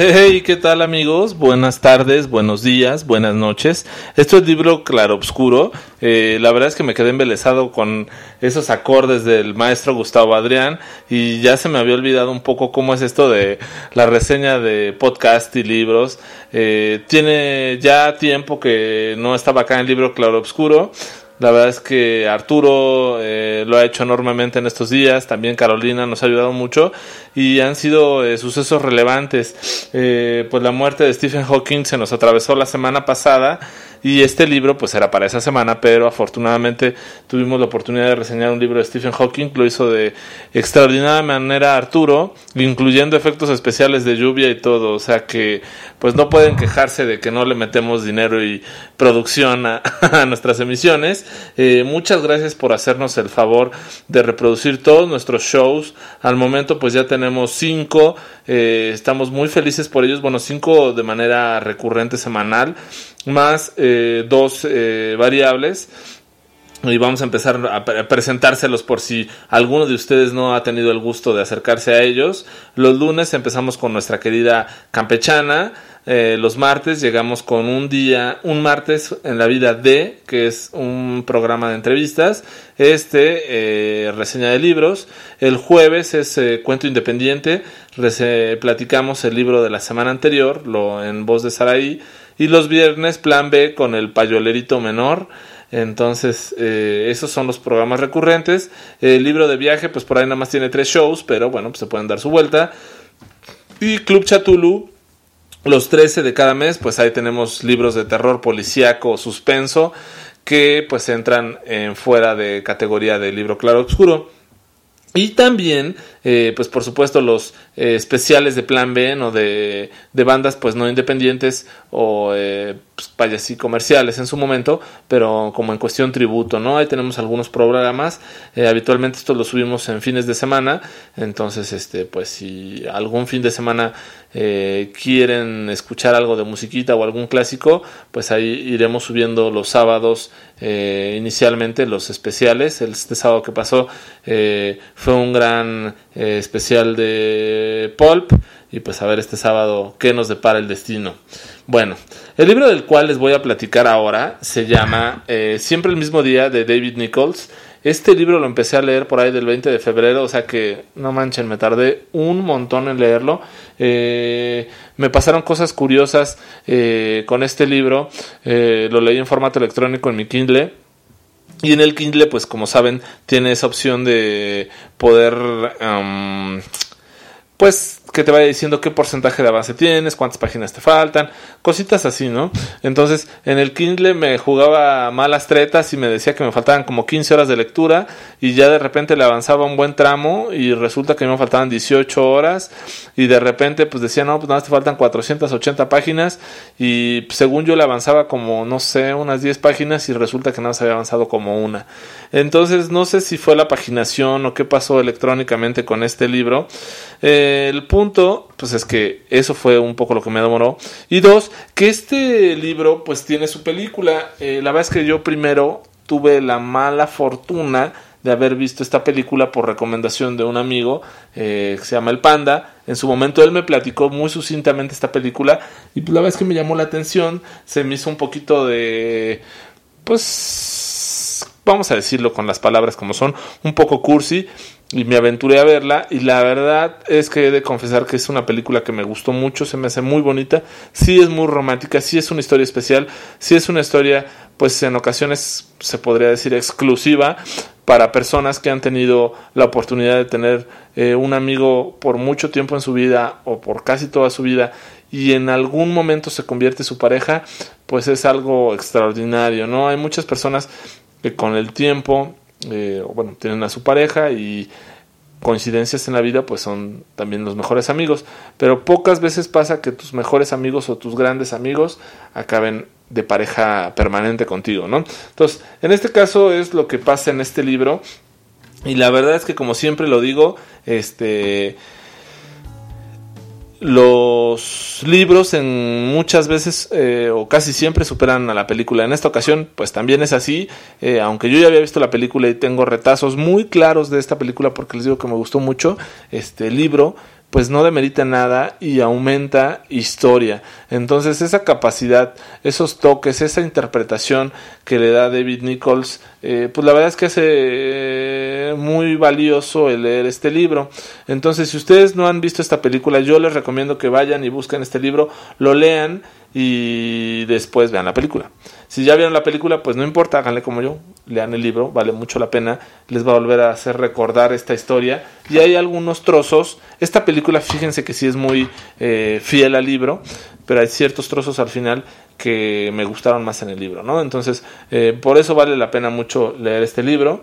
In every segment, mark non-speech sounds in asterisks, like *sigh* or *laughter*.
Hey, ¿qué tal amigos? Buenas tardes, buenos días, buenas noches. Esto es libro Claroscuro. Eh, la verdad es que me quedé embelesado con esos acordes del maestro Gustavo Adrián y ya se me había olvidado un poco cómo es esto de la reseña de podcast y libros. Eh, tiene ya tiempo que no estaba acá en el libro Claroscuro. La verdad es que Arturo eh, lo ha hecho enormemente en estos días, también Carolina nos ha ayudado mucho y han sido eh, sucesos relevantes. Eh, pues la muerte de Stephen Hawking se nos atravesó la semana pasada y este libro pues era para esa semana, pero afortunadamente tuvimos la oportunidad de reseñar un libro de Stephen Hawking, lo hizo de extraordinaria manera Arturo, incluyendo efectos especiales de lluvia y todo, o sea que pues no pueden quejarse de que no le metemos dinero y producción a, *laughs* nuestras emisiones. Eh, muchas gracias por hacernos el favor de reproducir todos nuestros shows. Al momento pues ya tenemos cinco, eh, estamos muy felices por ellos, bueno cinco de manera recurrente semanal más eh, dos eh, variables y vamos a empezar a presentárselos por si alguno de ustedes no ha tenido el gusto de acercarse a ellos. Los lunes empezamos con nuestra querida campechana. Eh, los martes llegamos con un día, un martes en la vida de, que es un programa de entrevistas. Este, reseña de libros. El jueves es cuento independiente. platicamos el libro de la semana anterior, lo en voz de Saraí y los viernes plan B con el payolerito menor. Entonces, eh, esos son los programas recurrentes. El libro de viaje, pues por ahí nada más tiene tres shows, pero bueno, pues se pueden dar su vuelta. Y Club Chatulu, los 13 de cada mes, pues ahí tenemos libros de terror policíaco, suspenso, que pues entran en fuera de categoría de libro claro oscuro. Y también, eh, pues por supuesto, los eh, especiales de Plan B, o de, de, bandas pues no independientes o eh, pues, comerciales en su momento, pero como en cuestión tributo, ¿no? Ahí tenemos algunos programas, eh, habitualmente esto lo subimos en fines de semana, entonces este pues si algún fin de semana quieren escuchar algo de musiquita o algún clásico, pues ahí iremos subiendo los sábados inicialmente los especiales, este sábado que pasó fue un gran especial de Pulp y pues a ver este sábado qué nos depara el destino. Bueno, el libro del cual les voy a platicar ahora se llama eh, Siempre el mismo día de David Nichols. Este libro lo empecé a leer por ahí del 20 de febrero, o sea que no manchen, me tardé un montón en leerlo. Eh, me pasaron cosas curiosas eh, con este libro, lo leí en formato electrónico en mi Kindle. Y en el Kindle, pues como saben, tiene esa opción de poder pues que te vaya diciendo qué porcentaje de avance tienes, cuántas páginas te faltan, cositas así, ¿no? Entonces, en el Kindle me jugaba malas tretas y me decía que me faltaban como 15 horas de lectura y ya de repente le avanzaba un buen tramo y resulta que me faltaban 18 horas y de repente pues decía, no, pues nada, te faltan 480 páginas y según yo le avanzaba como, no sé, unas 10 páginas y resulta que nada se había avanzado como una. Entonces, no sé si fue la paginación o qué pasó electrónicamente con este libro. Eh, el punto, pues es que eso fue un poco lo que me demoró. Y dos, que este libro, pues tiene su película. Eh, la verdad es que yo primero tuve la mala fortuna de haber visto esta película por recomendación de un amigo eh, que se llama El Panda. En su momento él me platicó muy sucintamente esta película y pues la verdad es que me llamó la atención, se me hizo un poquito de pues vamos a decirlo con las palabras como son, un poco cursi y me aventuré a verla y la verdad es que he de confesar que es una película que me gustó mucho, se me hace muy bonita, sí es muy romántica, sí es una historia especial, sí es una historia pues en ocasiones se podría decir exclusiva para personas que han tenido la oportunidad de tener eh, un amigo por mucho tiempo en su vida o por casi toda su vida y en algún momento se convierte su pareja, pues es algo extraordinario, ¿no? Hay muchas personas que con el tiempo eh, bueno, tienen a su pareja y coincidencias en la vida pues son también los mejores amigos, pero pocas veces pasa que tus mejores amigos o tus grandes amigos acaben de pareja permanente contigo, ¿no? Entonces, en este caso es lo que pasa en este libro y la verdad es que como siempre lo digo, este los libros en muchas veces eh, o casi siempre superan a la película. En esta ocasión, pues también es así. Eh, aunque yo ya había visto la película y tengo retazos muy claros de esta película porque les digo que me gustó mucho este libro pues no demerita nada y aumenta historia. Entonces esa capacidad, esos toques, esa interpretación que le da David Nichols, eh, pues la verdad es que hace eh, muy valioso el leer este libro. Entonces si ustedes no han visto esta película, yo les recomiendo que vayan y busquen este libro, lo lean y después vean la película. Si ya vieron la película, pues no importa, háganle como yo, lean el libro, vale mucho la pena, les va a volver a hacer recordar esta historia. Y hay algunos trozos, esta película fíjense que sí es muy eh, fiel al libro, pero hay ciertos trozos al final que me gustaron más en el libro, ¿no? Entonces, eh, por eso vale la pena mucho leer este libro.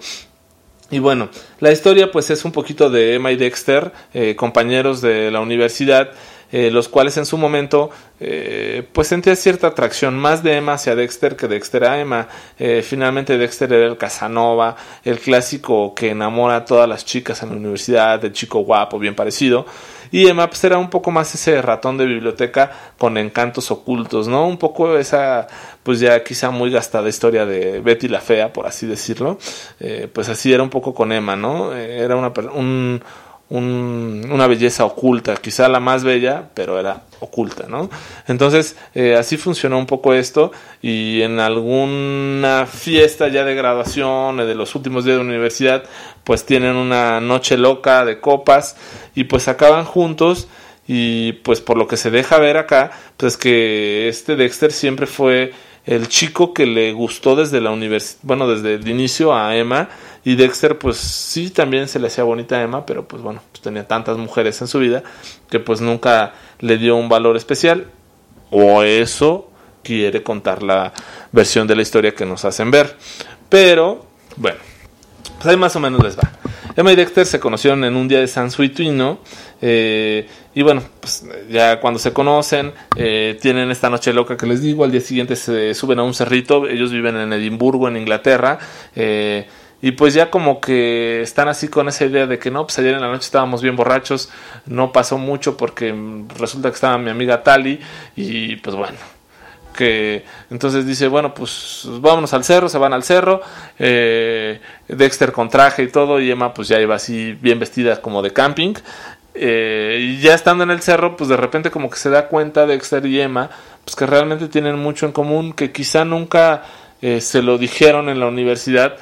Y bueno, la historia pues es un poquito de Emma y Dexter, eh, compañeros de la universidad, eh, los cuales en su momento eh, pues sentía cierta atracción más de Emma hacia Dexter que Dexter a Emma. Eh, finalmente Dexter era el Casanova, el clásico que enamora a todas las chicas en la universidad, el chico guapo, bien parecido. Y Emma pues, era un poco más ese ratón de biblioteca con encantos ocultos, ¿no? Un poco esa, pues ya quizá muy gastada historia de Betty la Fea, por así decirlo. pues así era un poco con Emma, ¿no? era una, un, una belleza oculta, quizá la más bella, pero era oculta, ¿no? Entonces, eh, así funcionó un poco esto y en alguna fiesta ya de graduación, de los últimos días de universidad, pues tienen una noche loca de copas y pues acaban juntos y pues por lo que se deja ver acá, pues que este Dexter siempre fue el chico que le gustó desde la universidad, bueno, desde el inicio a Emma y Dexter, pues sí, también se le hacía bonita a Emma, pero pues bueno, pues tenía tantas mujeres en su vida que pues nunca le dio un valor especial. O eso quiere contar la versión de la historia que nos hacen ver. Pero, bueno, pues ahí más o menos les va. Emma y Dexter se conocieron en un día de San Suituino. Eh, y bueno, pues ya cuando se conocen, eh, tienen esta noche loca que les digo. Al día siguiente se suben a un cerrito. Ellos viven en Edimburgo, en Inglaterra. Eh, y pues ya como que están así con esa idea de que no, pues ayer en la noche estábamos bien borrachos, no pasó mucho porque resulta que estaba mi amiga Tali y pues bueno, que entonces dice, bueno, pues vámonos al cerro, se van al cerro, eh, Dexter con traje y todo, y Emma pues ya iba así bien vestida como de camping, eh, y ya estando en el cerro, pues de repente como que se da cuenta Dexter y Emma, pues que realmente tienen mucho en común, que quizá nunca eh, se lo dijeron en la universidad,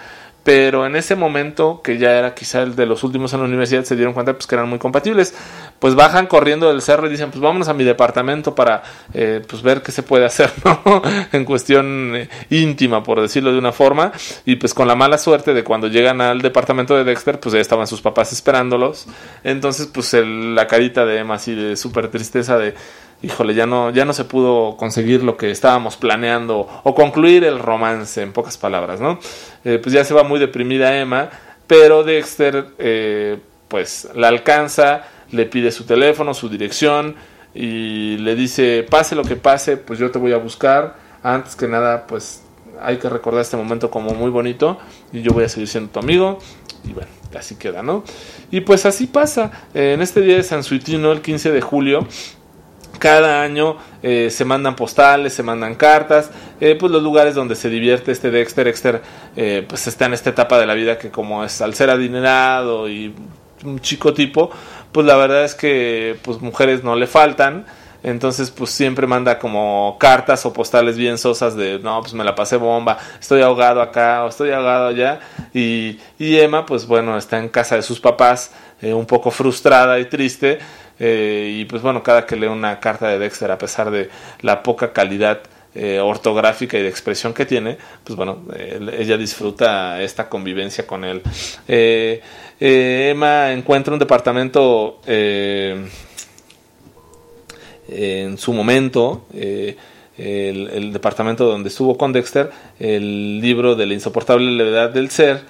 pero en ese momento, que ya era quizá el de los últimos en la universidad, se dieron cuenta pues, que eran muy compatibles. pues bajan corriendo del cerro y dicen, pues vámonos a mi departamento para eh, pues ver qué se puede hacer, *laughs* ¿no? en cuestión eh, íntima, por decirlo de una forma, y pues con la mala suerte de cuando llegan al departamento de Dexter, pues ya estaban sus papás esperándolos, entonces pues la carita de Emma así de súper tristeza de híjole, ya no, ya no se pudo conseguir lo que estábamos planeando o concluir el romance, en pocas palabras, ¿no? Eh, pues ya se va muy deprimida Emma, pero Dexter, eh, pues la alcanza, le pide su teléfono, su dirección y le dice, pase lo que pase, pues yo te voy a buscar. Antes que nada, pues hay que recordar este momento como muy bonito y yo voy a seguir siendo tu amigo. Y bueno, así queda, ¿no? Y pues así pasa. en este día de San Suitino, el 15 de julio, cada año eh, se mandan postales, se mandan cartas, eh, pues los lugares donde se divierte este Dexter, Dexter eh, pues está en esta etapa de la vida que como es al ser adinerado y un chico tipo, pues la verdad es que pues mujeres no le faltan, entonces pues siempre manda como cartas o postales bien sosas de no pues me la pasé bomba estoy ahogado acá o estoy ahogado allá y, y Emma pues bueno está en casa de sus papás un poco frustrada y triste eh, y pues bueno, cada que lee una carta de Dexter, a pesar de la poca calidad eh, ortográfica y de expresión que tiene, pues bueno, ella disfruta esta convivencia con él. Eh, Emma encuentra un departamento en su momento. El, el, departamento donde estuvo con Dexter, el libro de la insoportable levedad del ser,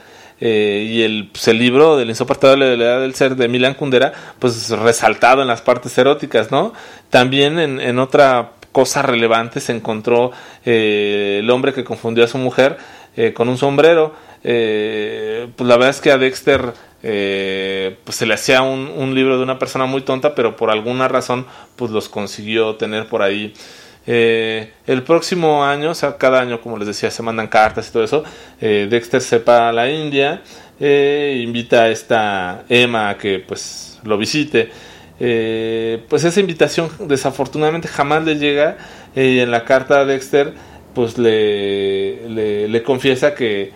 eh, y el, pues, el libro de la insoportable edad del ser de Milan Kundera, pues resaltado en las partes eróticas, ¿no? También en, en otra cosa relevante se encontró eh, el hombre que confundió a su mujer eh, con un sombrero. pues la verdad es que a Dexter pues se le hacía un, un, libro de una persona muy tonta, pero por alguna razón pues los consiguió tener por ahí eh, el próximo año, o sea, cada año, como les decía, se mandan cartas y todo eso. Eh, Dexter se va a la India, eh, invita a esta Emma a que pues lo visite. pues esa invitación desafortunadamente jamás le llega y en la carta a Dexter pues le, le, le confiesa que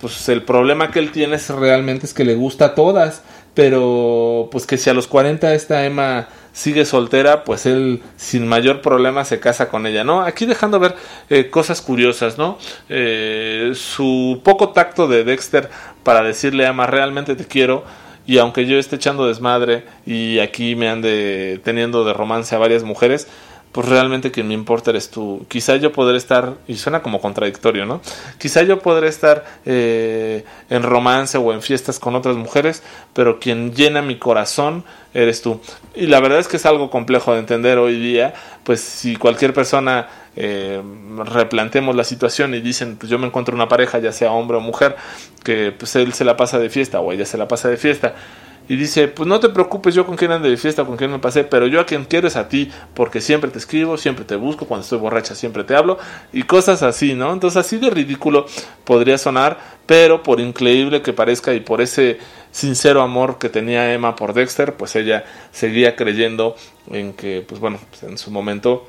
pues el problema que él tiene es realmente es que le gusta a todas, pero pues que si a los 40 esta Emma sigue soltera, pues él sin mayor problema se casa con ella, ¿no? Aquí dejando ver eh, cosas curiosas, ¿no? Eh, su poco tacto de Dexter para decirle a Emma, realmente te quiero, y aunque yo esté echando desmadre y aquí me ande teniendo de romance a varias mujeres, pues realmente quien me importa eres tú. Quizá yo podré estar, y suena como contradictorio, ¿no? Quizá yo podré estar eh, en romance o en fiestas con otras mujeres, pero quien llena mi corazón eres tú. Y la verdad es que es algo complejo de entender hoy día, pues si cualquier persona eh, replantemos la situación y dicen, pues yo me encuentro una pareja, ya sea hombre o mujer, que pues él se la pasa de fiesta o ella se la pasa de fiesta y dice, pues no te preocupes yo con quién ande de fiesta, con quién me pasé, pero yo a quien quiero es a ti, porque siempre te escribo, siempre te busco, cuando estoy borracha siempre te hablo, y cosas así, ¿no? Entonces así de ridículo podría sonar, pero por increíble que parezca y por ese sincero amor que tenía Emma por Dexter, pues ella seguía creyendo en que, pues bueno, pues en su momento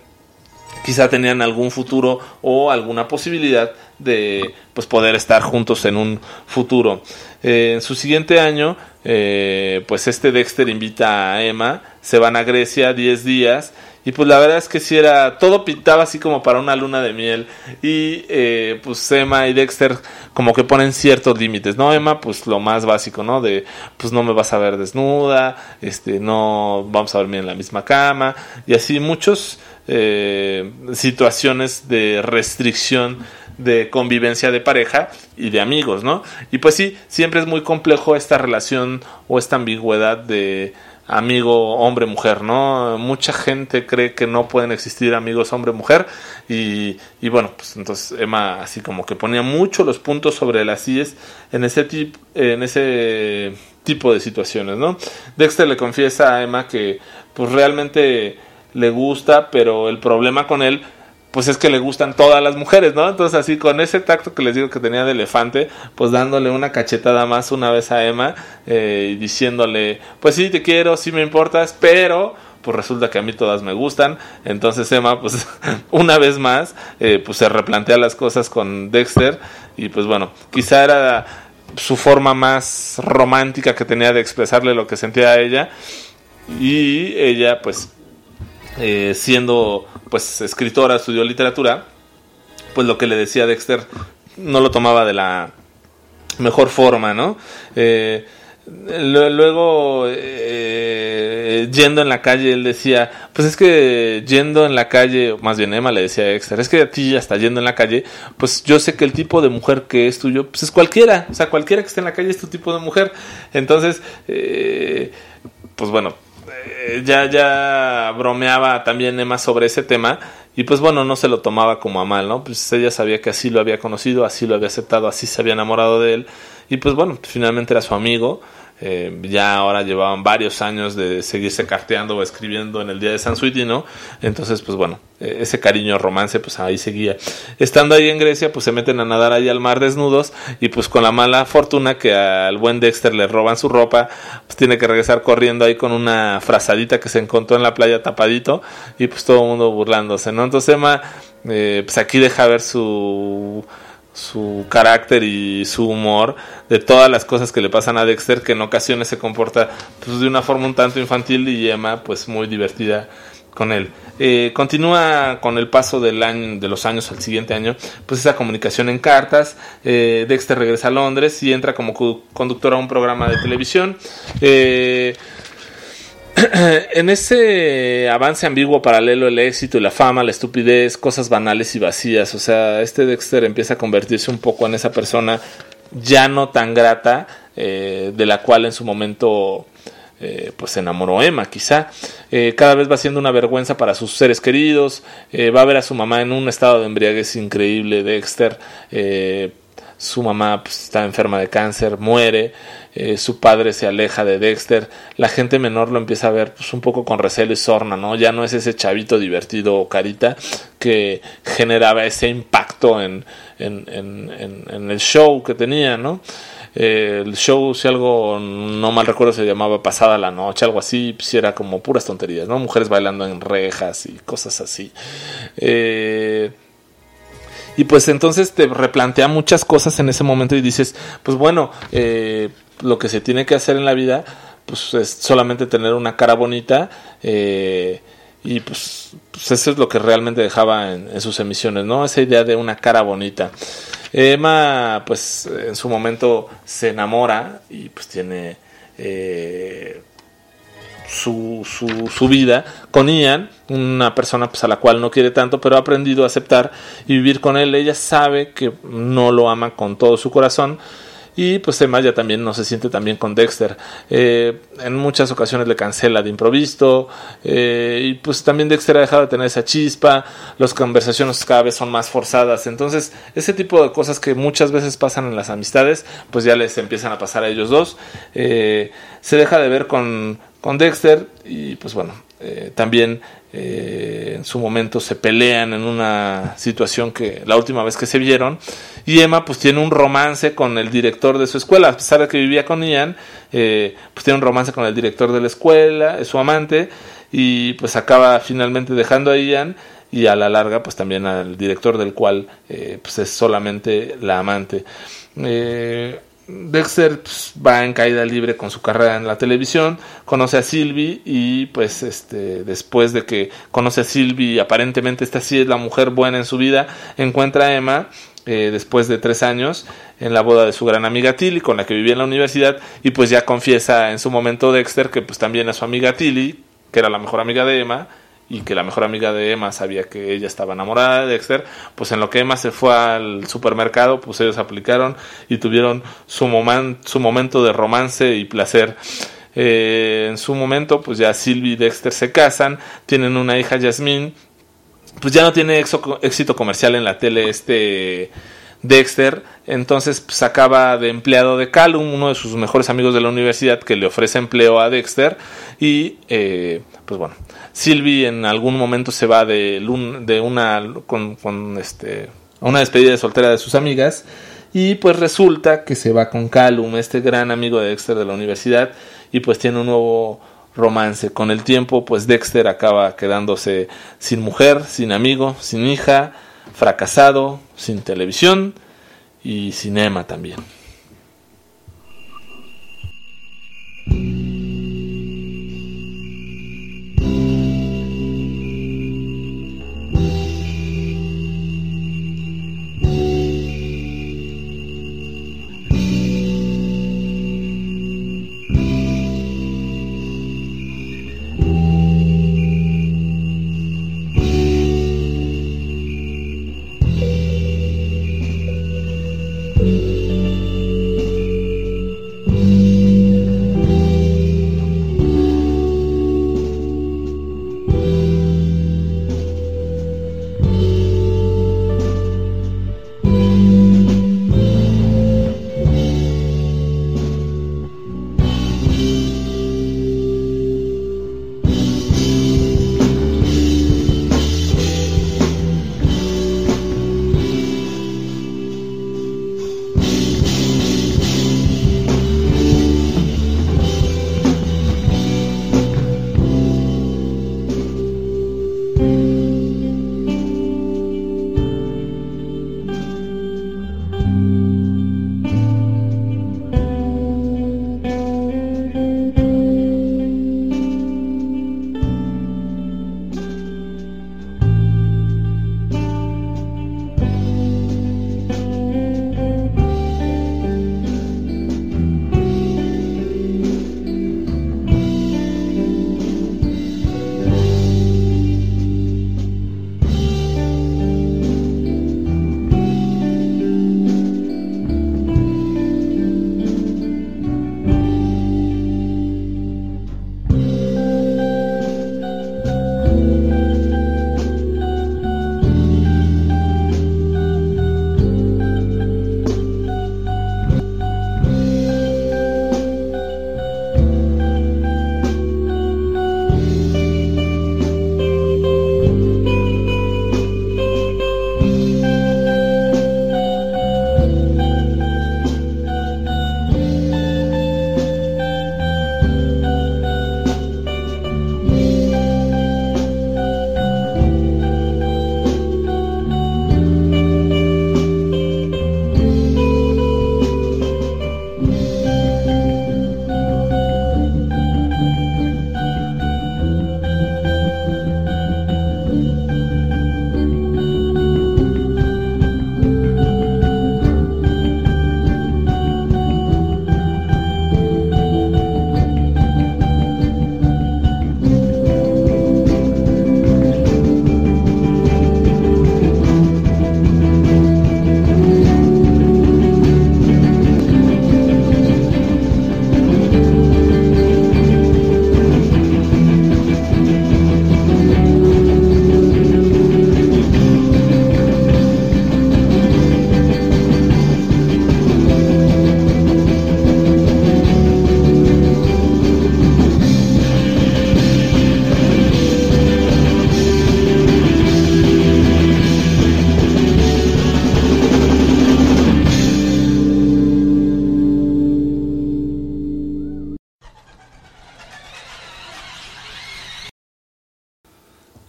quizá tenían algún futuro o alguna posibilidad de pues poder estar juntos en un futuro. Eh, en su siguiente año, eh, pues este Dexter invita a Emma, se van a Grecia 10 días y pues la verdad es que si era, todo pintaba así como para una luna de miel. Y eh, pues Emma y Dexter como que ponen ciertos límites, ¿no? Emma, pues lo más básico, ¿no? De pues no me vas a ver desnuda, este, no vamos a dormir en la misma cama. Y así muchos eh, situaciones de restricción de convivencia de pareja y de amigos, ¿no? Y pues sí, siempre es muy complejo esta relación o esta ambigüedad de amigo hombre-mujer, ¿no? Mucha gente cree que no pueden existir amigos hombre-mujer y, y, bueno, pues entonces Emma así como que ponía mucho los puntos sobre las IES en ese, tipo en ese tipo de situaciones, ¿no? Dexter le confiesa a Emma que pues realmente le gusta, pero el problema con él pues es que le gustan todas las mujeres, ¿no? Entonces así con ese tacto que les digo que tenía de elefante, pues dándole una cachetada más una vez a Emma eh, diciéndole, pues sí te quiero, sí me importas, pero pues resulta que a mí todas me gustan. Entonces Emma, pues *laughs* una vez más, eh, pues se replantea las cosas con Dexter y pues bueno, quizá era su forma más romántica que tenía de expresarle lo que sentía a ella y ella pues eh, siendo pues escritora, estudió literatura, pues lo que le decía Dexter no lo tomaba de la mejor forma, ¿no? Eh, luego, eh, yendo en la calle, él decía, pues es que yendo en la calle, más bien Emma le decía a Dexter, es que a ti hasta yendo en la calle, pues yo sé que el tipo de mujer que es tuyo, pues es cualquiera, o sea, cualquiera que esté en la calle es tu tipo de mujer. Entonces, pues bueno, eh, ya, ya bromeaba también Emma sobre ese tema y pues bueno, no se lo tomaba como a mal, ¿no? Pues ella sabía que así lo había conocido, así lo había aceptado, así se había enamorado de él y pues bueno, finalmente era su amigo eh, ya ahora llevaban varios años de seguirse carteando o escribiendo en el día de San Suiti, ¿no? Entonces, pues bueno, eh, ese cariño romance, pues ahí seguía. Estando ahí en Grecia, pues se meten a nadar ahí al mar desnudos y pues con la mala fortuna que al buen Dexter le roban su ropa, pues tiene que regresar corriendo ahí con una frazadita que se encontró en la playa tapadito y pues todo el mundo burlándose, ¿no? Entonces Emma, eh, pues aquí deja ver su su carácter y su humor de todas las cosas que le pasan a Dexter que en ocasiones se comporta pues, de una forma un tanto infantil y Emma pues muy divertida con él. Eh, continúa con el paso del año, de los años al siguiente año, pues esa comunicación en cartas. Eh, Dexter regresa a Londres y entra como conductor a un programa de televisión. Eh, *clears throat* en ese avance ambiguo paralelo el éxito y la fama, la estupidez, cosas banales y vacías, o sea, este Dexter empieza a convertirse un poco en esa persona ya no tan grata eh, de la cual en su momento eh, pues se enamoró Emma quizá. Eh, cada vez va siendo una vergüenza para sus seres queridos va a ver a su mamá en un estado de embriaguez increíble Dexter su mamá pues, está enferma de cáncer muere eh, su padre se aleja de Dexter, la gente menor lo empieza a ver pues, un poco con recelo y sorna, ¿no? Ya no es ese chavito divertido o carita que generaba ese impacto en, en, el show que tenía, ¿no? Eh, el show, si algo no mal recuerdo, se llamaba Pasada la Noche, algo así, pues era como puras tonterías, ¿no? Mujeres bailando en rejas y cosas así. Eh, y pues entonces te replantea muchas cosas en ese momento y dices, pues bueno, eh, lo que se tiene que hacer en la vida pues es solamente tener una cara bonita eh, y pues, pues, eso es lo que realmente dejaba en, sus emisiones, ¿no? Esa idea de una cara bonita. Emma, pues en su momento se enamora y pues tiene eh, su, su, su, vida con Ian, una persona pues, a la cual no quiere tanto, pero ha aprendido a aceptar y vivir con él. Ella sabe que no lo ama con todo su corazón y pues ya también no se siente tan bien con Dexter. Eh, en muchas ocasiones le cancela de improviso. Eh, y pues también Dexter ha dejado de tener esa chispa. Las conversaciones cada vez son más forzadas. Entonces, ese tipo de cosas que muchas veces pasan en las amistades, pues ya les empiezan a pasar a ellos dos. Eh, se deja de ver con, con Dexter. Y pues bueno, también eh, en su momento se pelean en una situación que la última vez que se vieron y Emma pues tiene un romance con el director de su escuela a pesar de que vivía con Ian eh, pues tiene un romance con el director de la escuela es su amante y pues acaba finalmente dejando a Ian y a la larga pues también al director del cual eh, pues es solamente la amante Dexter pues, va en caída libre con su carrera en la televisión, conoce a Sylvie y pues este después de que conoce a Sylvie aparentemente esta sí es la mujer buena en su vida, encuentra a Emma eh, después de tres años en la boda de su gran amiga Tilly con la que vivía en la universidad y pues ya confiesa en su momento Dexter que pues también a su amiga Tilly, que era la mejor amiga de Emma, y que la mejor amiga de Emma sabía que ella estaba enamorada de Dexter, pues en lo que Emma se fue al supermercado, pues ellos aplicaron y tuvieron su, su momento de romance y placer. Eh, en su momento, pues ya Sylvie y Dexter se casan, tienen una hija Jasmine, pues ya no tiene éxito comercial en la tele este Dexter, entonces pues, acaba de empleado de Callum, uno de sus mejores amigos de la universidad que le ofrece empleo a Dexter y eh, pues bueno, Sylvie en algún momento se va de, de una con, con este una despedida de soltera de sus amigas y pues resulta que se va con Callum, este gran amigo de Dexter de la universidad y pues tiene un nuevo romance. Con el tiempo pues Dexter acaba quedándose sin mujer, sin amigo, sin hija, fracasado, sin televisión y cinema también.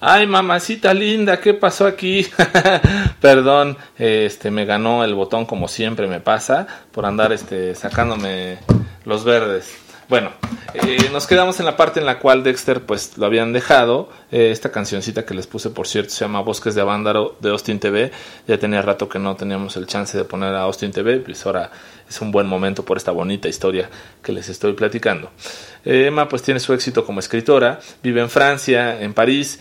Ay mamacita linda, ¿qué pasó aquí? *laughs* Perdón, este me ganó el botón como siempre me pasa por andar este sacándome los verdes. Bueno, eh, nos quedamos en la parte en la cual Dexter pues lo habían dejado. Eh, esta cancioncita que les puse, por cierto, se llama Bosques de Avándaro de Austin TV. Ya tenía rato que no teníamos el chance de poner a Austin TV, pues ahora es un buen momento por esta bonita historia que les estoy platicando. Eh, Emma pues tiene su éxito como escritora, vive en Francia, en París.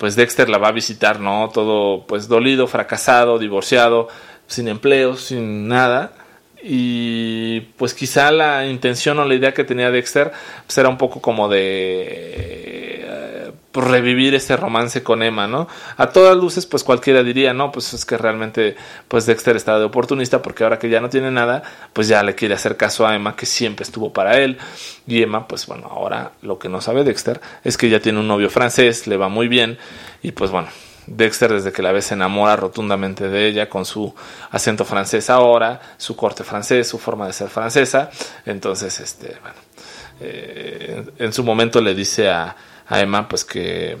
pues Dexter la va a visitar, ¿no? Todo pues dolido, fracasado, divorciado, sin empleo, sin nada y pues quizá la intención o la idea que tenía Dexter pues era un poco como de eh, pues, revivir ese romance con Emma, ¿no? A todas luces pues cualquiera diría, no, pues es que realmente pues Dexter está de oportunista porque ahora que ya no tiene nada, pues ya le quiere hacer caso a Emma que siempre estuvo para él y Emma pues bueno, ahora lo que no sabe Dexter es que ya tiene un novio francés, le va muy bien y pues bueno, Dexter desde que la ve se enamora rotundamente de ella con su acento francés ahora, su corte francés, su forma de ser francesa. Entonces, este, bueno, eh, en su momento le dice a, Emma pues que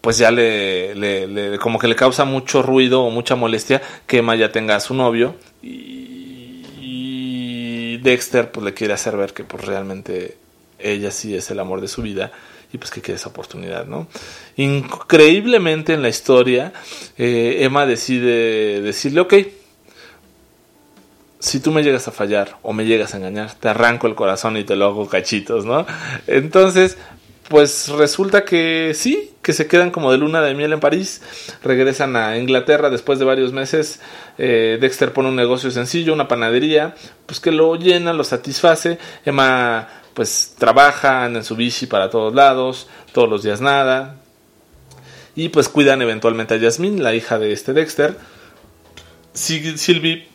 pues ya le, como que le causa mucho ruido o mucha molestia que Emma ya tenga a su novio y, y Dexter pues le quiere hacer ver que pues realmente ella sí es el amor de su vida y pues que quiere esa oportunidad, ¿no? Increíblemente en la historia, eh, Emma decide decirle, ok, si tú me llegas a fallar o me llegas a engañar, te arranco el corazón y te lo hago cachitos, ¿no? Entonces, pues resulta que sí, que se quedan como de luna de miel en París, regresan a Inglaterra después de varios meses, eh, Dexter pone un negocio sencillo, una panadería, pues que lo llena, lo satisface, Emma pues trabajan en su bici para todos lados, todos los días nada. Y pues cuidan eventualmente a Jasmine, la hija de este Dexter. Sylvie,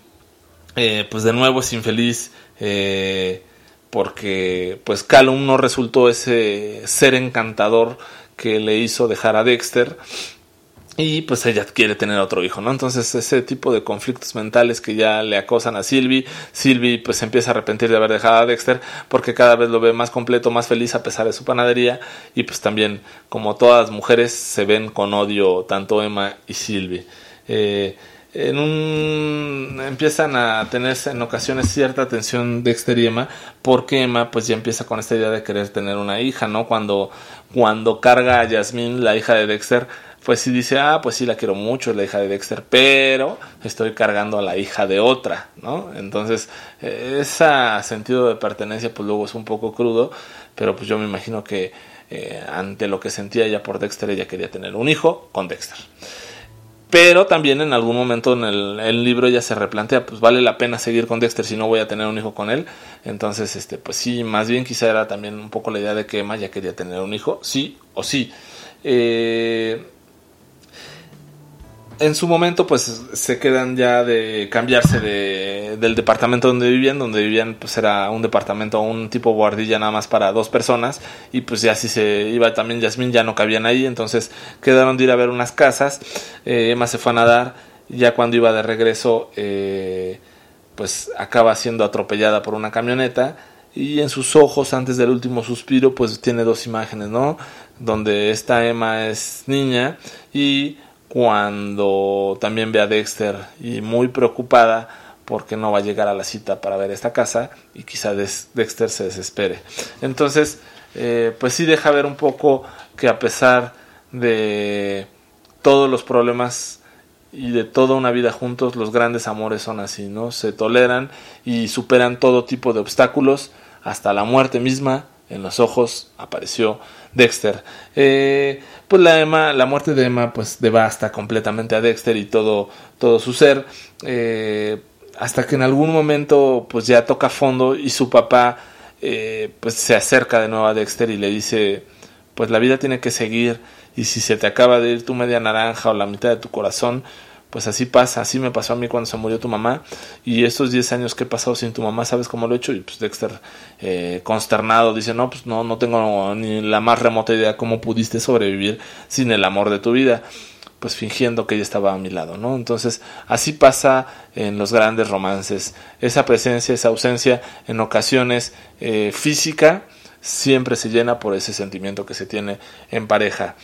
eh, pues de nuevo es infeliz eh, porque pues Callum no resultó ese ser encantador que le hizo dejar a Dexter y pues ella quiere tener otro hijo, ¿no? Entonces ese tipo de conflictos mentales que ya le acosan a Sylvie, Sylvie pues empieza a arrepentir de haber dejado a Dexter porque cada vez lo ve más completo, más feliz a pesar de su panadería y pues también como todas las mujeres se ven con odio tanto Emma y Sylvie. Eh, en un empiezan a tenerse en ocasiones cierta tensión Dexter y Emma porque Emma pues ya empieza con esta idea de querer tener una hija, ¿no? Cuando cuando carga a Jasmine, la hija de Dexter, pues si dice, ah, pues sí la quiero mucho, la hija de Dexter, pero estoy cargando a la hija de otra, ¿no? Entonces, ese sentido de pertenencia, pues luego es un poco crudo, pero pues yo me imagino que eh, ante lo que sentía ella por Dexter, ella quería tener un hijo con Dexter. Pero también en algún momento en el, libro ella se replantea, pues vale la pena seguir con Dexter si no voy a tener un hijo con él. Entonces, este, pues sí, más bien quizá era también un poco la idea de que Emma ya quería tener un hijo, sí o sí. Eh, en su momento pues se quedan ya de cambiarse de, del departamento donde vivían, donde vivían pues era un departamento, un tipo guardilla nada más para dos personas y pues ya si se iba también Yasmín ya no cabían ahí, entonces quedaron de ir a ver unas casas, eh, Emma se fue a nadar, ya cuando iba de regreso eh, pues acaba siendo atropellada por una camioneta y en sus ojos antes del último suspiro pues tiene dos imágenes, ¿no? Donde esta Emma es niña y cuando también ve a Dexter y muy preocupada porque no va a llegar a la cita para ver esta casa y quizá Dexter se desespere. Entonces, eh, pues sí deja ver un poco que a pesar de todos los problemas y de toda una vida juntos, los grandes amores son así, ¿no? Se toleran y superan todo tipo de obstáculos, hasta la muerte misma, en los ojos apareció Dexter. Eh, pues la Emma, la muerte de Emma, pues devasta completamente a Dexter y todo, todo su ser. Eh, hasta que en algún momento, pues ya toca fondo y su papá, eh, pues se acerca de nuevo a Dexter y le dice, pues la vida tiene que seguir y si se te acaba de ir tu media naranja o la mitad de tu corazón, pues así pasa, así me pasó a mí cuando se murió tu mamá y estos 10 años que he pasado sin tu mamá, ¿sabes cómo lo he hecho? Y pues Dexter eh, consternado dice, no, pues no, no tengo ni la más remota idea cómo pudiste sobrevivir sin el amor de tu vida pues fingiendo que ella estaba a mi lado, ¿no? Entonces, así pasa en los grandes romances. Esa presencia, esa ausencia, en ocasiones eh, física, siempre se llena por ese sentimiento que se tiene en pareja.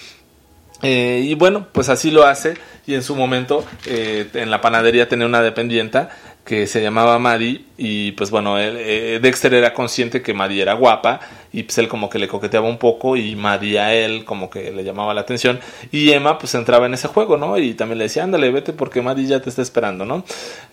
Eh, y bueno, pues así lo hace. Y en su momento, eh, en la panadería tenía una dependienta que se llamaba Maddie. Y pues bueno, él, eh, Dexter era consciente que Maddie era guapa. Y pues él como que le coqueteaba un poco. Y Maddie a él como que le llamaba la atención. Y Emma pues entraba en ese juego, ¿no? Y también le decía, ándale, vete porque Maddie ya te está esperando, ¿no?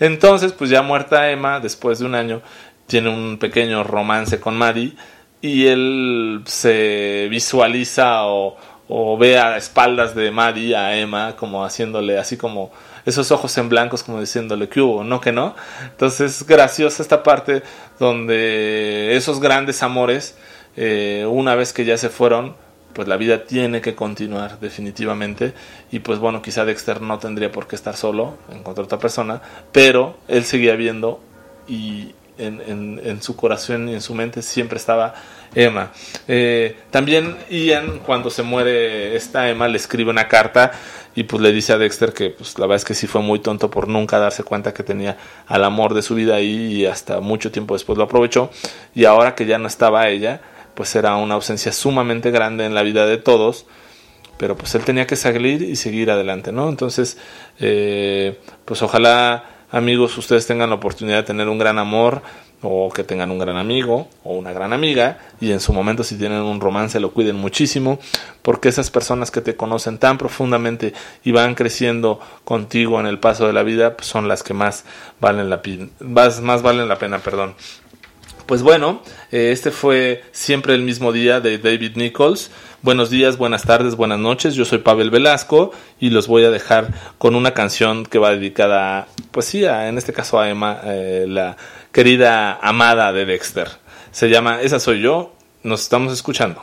Entonces, pues ya muerta Emma, después de un año, tiene un pequeño romance con Maddie. Y él se visualiza o o ve a espaldas de Maddie a Emma como haciéndole así como esos ojos en blancos como diciéndole que hubo, no que no. Entonces graciosa esta parte donde esos grandes amores, eh, una vez que ya se fueron, pues la vida tiene que continuar definitivamente y pues bueno, quizá Dexter no tendría por qué estar solo, encontrar otra persona, pero él seguía viendo y en, en su corazón y en su mente siempre estaba Emma. Eh, también Ian, cuando se muere esta Emma, le escribe una carta y pues le dice a Dexter que pues la verdad es que sí fue muy tonto por nunca darse cuenta que tenía al amor de su vida ahí y hasta mucho tiempo después lo aprovechó y ahora que ya no estaba ella, pues era una ausencia sumamente grande en la vida de todos pero pues él tenía que salir y seguir adelante, ¿no? Entonces, eh, pues ojalá amigos ustedes tengan la oportunidad de tener un gran amor, o que tengan un gran amigo o una gran amiga y en su momento si tienen un romance lo cuiden muchísimo porque esas personas que te conocen tan profundamente y van creciendo contigo en el paso de la vida pues son las que más valen la más, más valen la pena perdón pues bueno eh, este fue siempre el mismo día de David Nichols Buenos días, buenas tardes, buenas noches. Yo soy Pavel Velasco y los voy a dejar con una canción que va dedicada, pues sí, en este caso a Emma, eh, la querida amada de Dexter. Se llama Esa soy yo. Nos estamos escuchando.